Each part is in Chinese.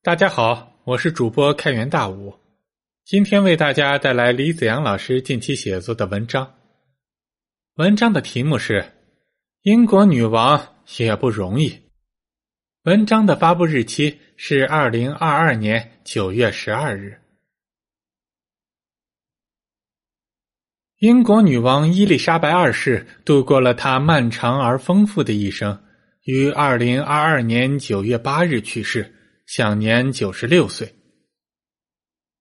大家好，我是主播开元大武，今天为大家带来李子阳老师近期写作的文章。文章的题目是《英国女王也不容易》。文章的发布日期是二零二二年九月十二日。英国女王伊丽莎白二世度过了她漫长而丰富的一生，于二零二二年九月八日去世。享年九十六岁。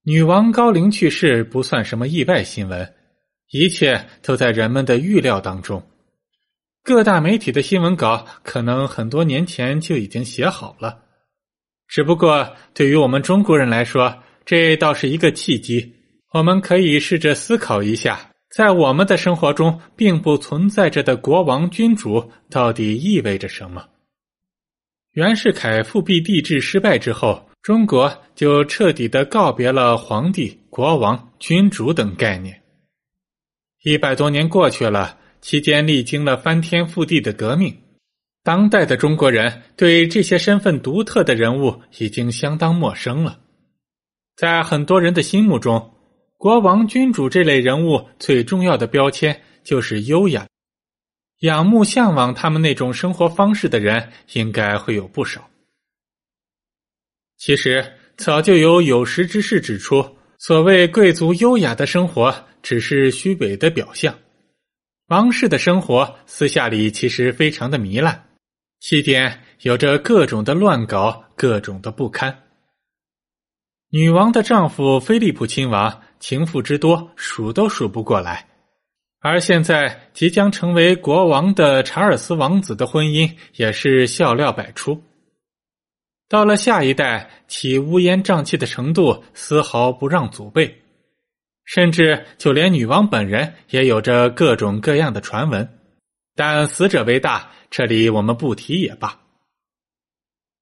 女王高龄去世不算什么意外新闻，一切都在人们的预料当中。各大媒体的新闻稿可能很多年前就已经写好了，只不过对于我们中国人来说，这倒是一个契机。我们可以试着思考一下，在我们的生活中并不存在着的国王、君主到底意味着什么。袁世凯复辟帝制失败之后，中国就彻底的告别了皇帝、国王、君主等概念。一百多年过去了，期间历经了翻天覆地的革命，当代的中国人对这些身份独特的人物已经相当陌生了。在很多人的心目中，国王、君主这类人物最重要的标签就是优雅。仰慕、向往他们那种生活方式的人，应该会有不少。其实，早就有有识之士指出，所谓贵族优雅的生活，只是虚伪的表象。王室的生活，私下里其实非常的糜烂，西点有着各种的乱搞，各种的不堪。女王的丈夫菲利普亲王，情妇之多，数都数不过来。而现在即将成为国王的查尔斯王子的婚姻也是笑料百出。到了下一代，其乌烟瘴气的程度丝毫不让祖辈，甚至就连女王本人也有着各种各样的传闻。但死者为大，这里我们不提也罢。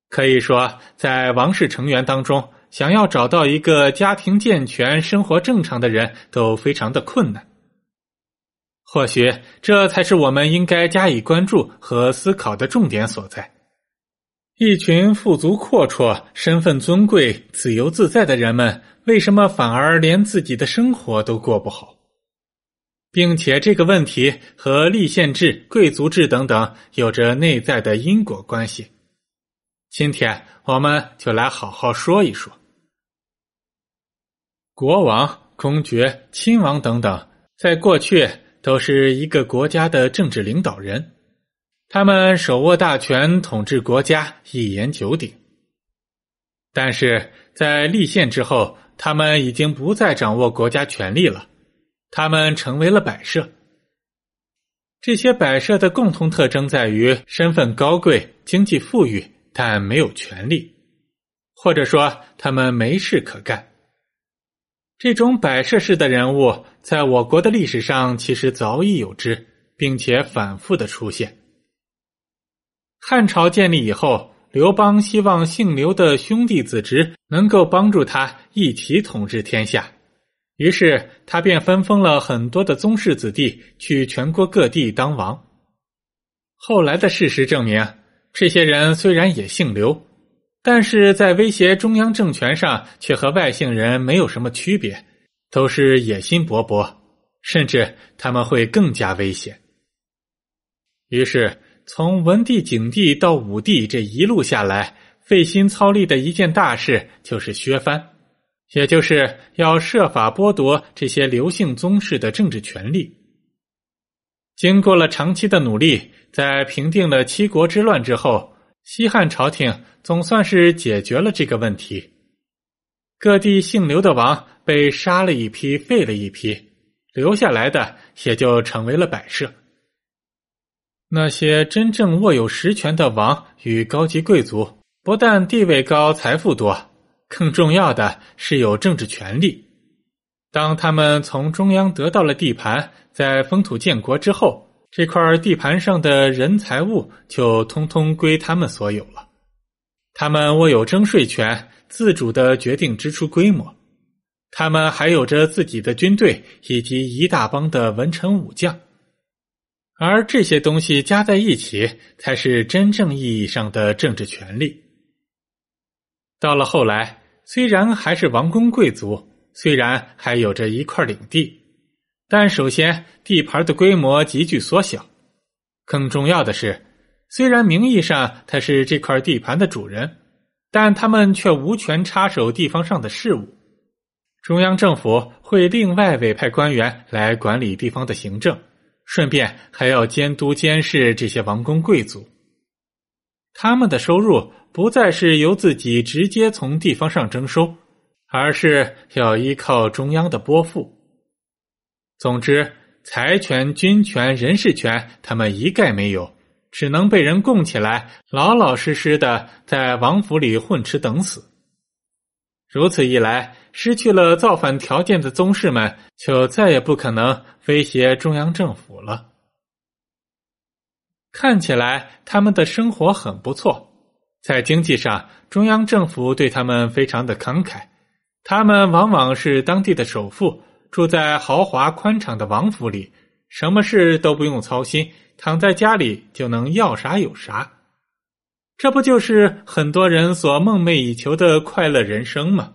可以说，在王室成员当中，想要找到一个家庭健全、生活正常的人都非常的困难。或许这才是我们应该加以关注和思考的重点所在。一群富足阔绰、身份尊贵、自由自在的人们，为什么反而连自己的生活都过不好？并且这个问题和立宪制、贵族制等等有着内在的因果关系。今天我们就来好好说一说。国王、公爵、亲王等等，在过去。都是一个国家的政治领导人，他们手握大权，统治国家，一言九鼎。但是在立宪之后，他们已经不再掌握国家权力了，他们成为了摆设。这些摆设的共同特征在于身份高贵、经济富裕，但没有权利，或者说他们没事可干。这种摆设式的人物，在我国的历史上其实早已有之，并且反复的出现。汉朝建立以后，刘邦希望姓刘的兄弟子侄能够帮助他一起统治天下，于是他便分封了很多的宗室子弟去全国各地当王。后来的事实证明，这些人虽然也姓刘。但是在威胁中央政权上，却和外姓人没有什么区别，都是野心勃勃，甚至他们会更加危险。于是，从文帝、景帝到武帝这一路下来，费心操力的一件大事就是削藩，也就是要设法剥夺这些刘姓宗室的政治权利。经过了长期的努力，在平定了七国之乱之后。西汉朝廷总算是解决了这个问题，各地姓刘的王被杀了一批，废了一批，留下来的也就成为了摆设。那些真正握有实权的王与高级贵族，不但地位高、财富多，更重要的是有政治权利。当他们从中央得到了地盘，在封土建国之后。这块地盘上的人财物就通通归他们所有了，他们握有征税权，自主的决定支出规模，他们还有着自己的军队以及一大帮的文臣武将，而这些东西加在一起，才是真正意义上的政治权利。到了后来，虽然还是王公贵族，虽然还有着一块领地，但首先地盘的规模急剧缩小。更重要的是，虽然名义上他是这块地盘的主人，但他们却无权插手地方上的事务。中央政府会另外委派官员来管理地方的行政，顺便还要监督监视这些王公贵族。他们的收入不再是由自己直接从地方上征收，而是要依靠中央的拨付。总之，财权、军权、人事权，他们一概没有，只能被人供起来，老老实实的在王府里混吃等死。如此一来，失去了造反条件的宗室们，就再也不可能威胁中央政府了。看起来他们的生活很不错，在经济上，中央政府对他们非常的慷慨。他们往往是当地的首富，住在豪华宽敞的王府里，什么事都不用操心，躺在家里就能要啥有啥。这不就是很多人所梦寐以求的快乐人生吗？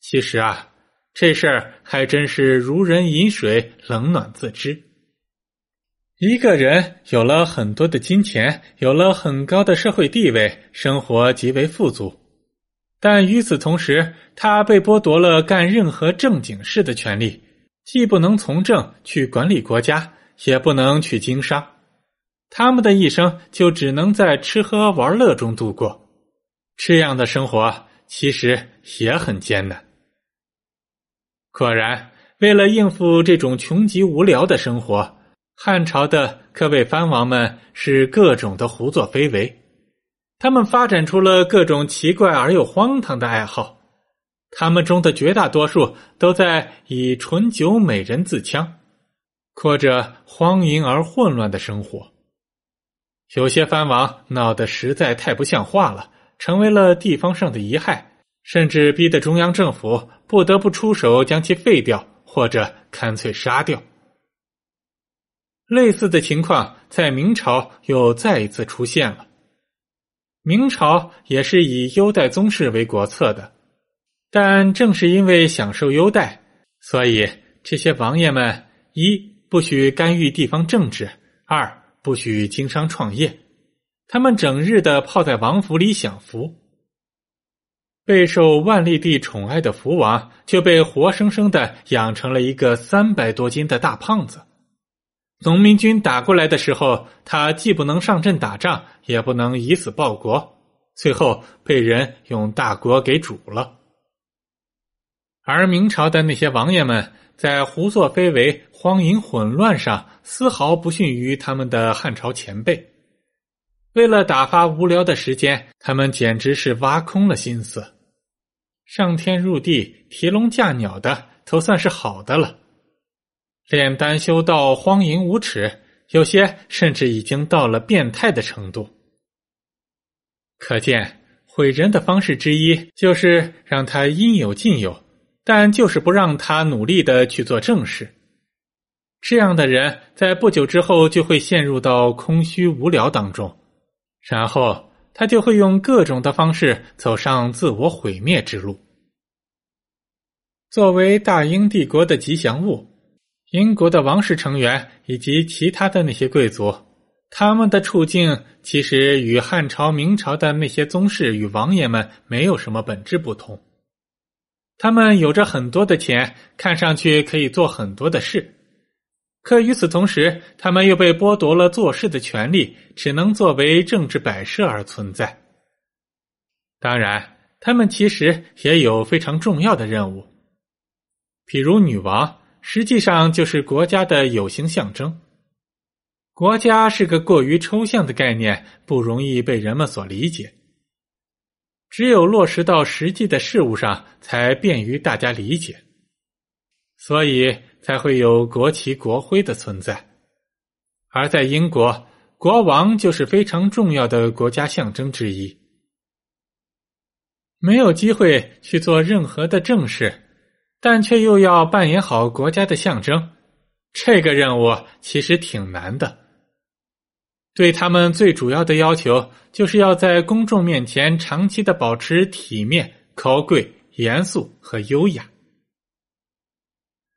其实啊，这事儿还真是如人饮水，冷暖自知。一个人有了很多的金钱，有了很高的社会地位，生活极为富足，但与此同时，他被剥夺了干任何正经事的权利，既不能从政去管理国家，也不能去经商，他们的一生就只能在吃喝玩乐中度过。这样的生活其实也很艰难。果然，为了应付这种穷极无聊的生活。汉朝的各位藩王们是各种的胡作非为，他们发展出了各种奇怪而又荒唐的爱好，他们中的绝大多数都在以醇酒美人自戕，过着荒淫而混乱的生活。有些藩王闹得实在太不像话了，成为了地方上的遗害，甚至逼得中央政府不得不出手将其废掉，或者干脆杀掉。类似的情况在明朝又再一次出现了。明朝也是以优待宗室为国策的，但正是因为享受优待，所以这些王爷们一不许干预地方政治，二不许经商创业，他们整日的泡在王府里享福。备受万历帝宠爱的福王就被活生生的养成了一个三百多斤的大胖子。农民军打过来的时候，他既不能上阵打仗，也不能以死报国，最后被人用大锅给煮了。而明朝的那些王爷们，在胡作非为、荒淫混乱上，丝毫不逊于他们的汉朝前辈。为了打发无聊的时间，他们简直是挖空了心思，上天入地、提笼架鸟的，都算是好的了。炼丹修道、荒淫无耻，有些甚至已经到了变态的程度。可见毁人的方式之一，就是让他应有尽有，但就是不让他努力的去做正事。这样的人在不久之后就会陷入到空虚无聊当中，然后他就会用各种的方式走上自我毁灭之路。作为大英帝国的吉祥物。英国的王室成员以及其他的那些贵族，他们的处境其实与汉朝、明朝的那些宗室与王爷们没有什么本质不同。他们有着很多的钱，看上去可以做很多的事，可与此同时，他们又被剥夺了做事的权利，只能作为政治摆设而存在。当然，他们其实也有非常重要的任务，比如女王。实际上就是国家的有形象征。国家是个过于抽象的概念，不容易被人们所理解。只有落实到实际的事物上，才便于大家理解。所以才会有国旗、国徽的存在。而在英国，国王就是非常重要的国家象征之一。没有机会去做任何的正事。但却又要扮演好国家的象征，这个任务其实挺难的。对他们最主要的要求，就是要在公众面前长期的保持体面、高贵、严肃和优雅。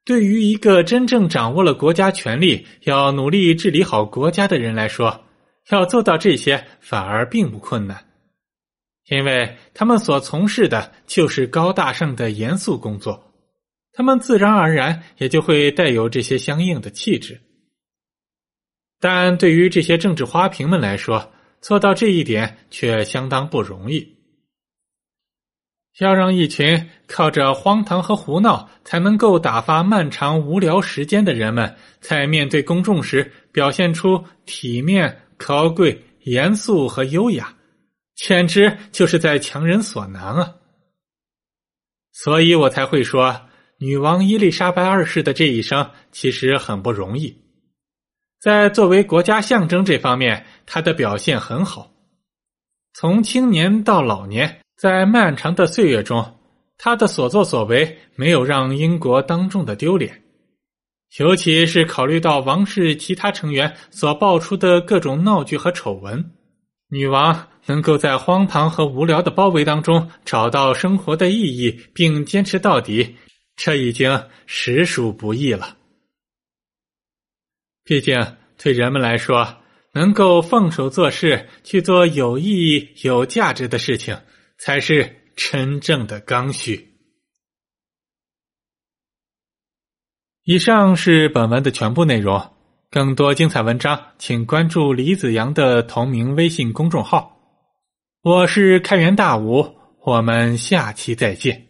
对于一个真正掌握了国家权力、要努力治理好国家的人来说，要做到这些反而并不困难，因为他们所从事的就是高大上的严肃工作，他们自然而然也就会带有这些相应的气质。但对于这些政治花瓶们来说，做到这一点却相当不容易。要让一群靠着荒唐和胡闹才能够打发漫长无聊时间的人们，在面对公众时表现出体面、高贵、严肃和优雅，简直就是在强人所难啊！所以我才会说，女王伊丽莎白二世的这一生其实很不容易。在作为国家象征这方面，他的表现很好。从青年到老年，在漫长的岁月中，他的所作所为没有让英国当众的丢脸。尤其是考虑到王室其他成员所爆出的各种闹剧和丑闻，女王能够在荒唐和无聊的包围当中找到生活的意义，并坚持到底，这已经实属不易了。毕竟，对人们来说，能够放手做事，去做有意义、有价值的事情，才是真正的刚需。以上是本文的全部内容。更多精彩文章，请关注李子阳的同名微信公众号。我是开元大武，我们下期再见。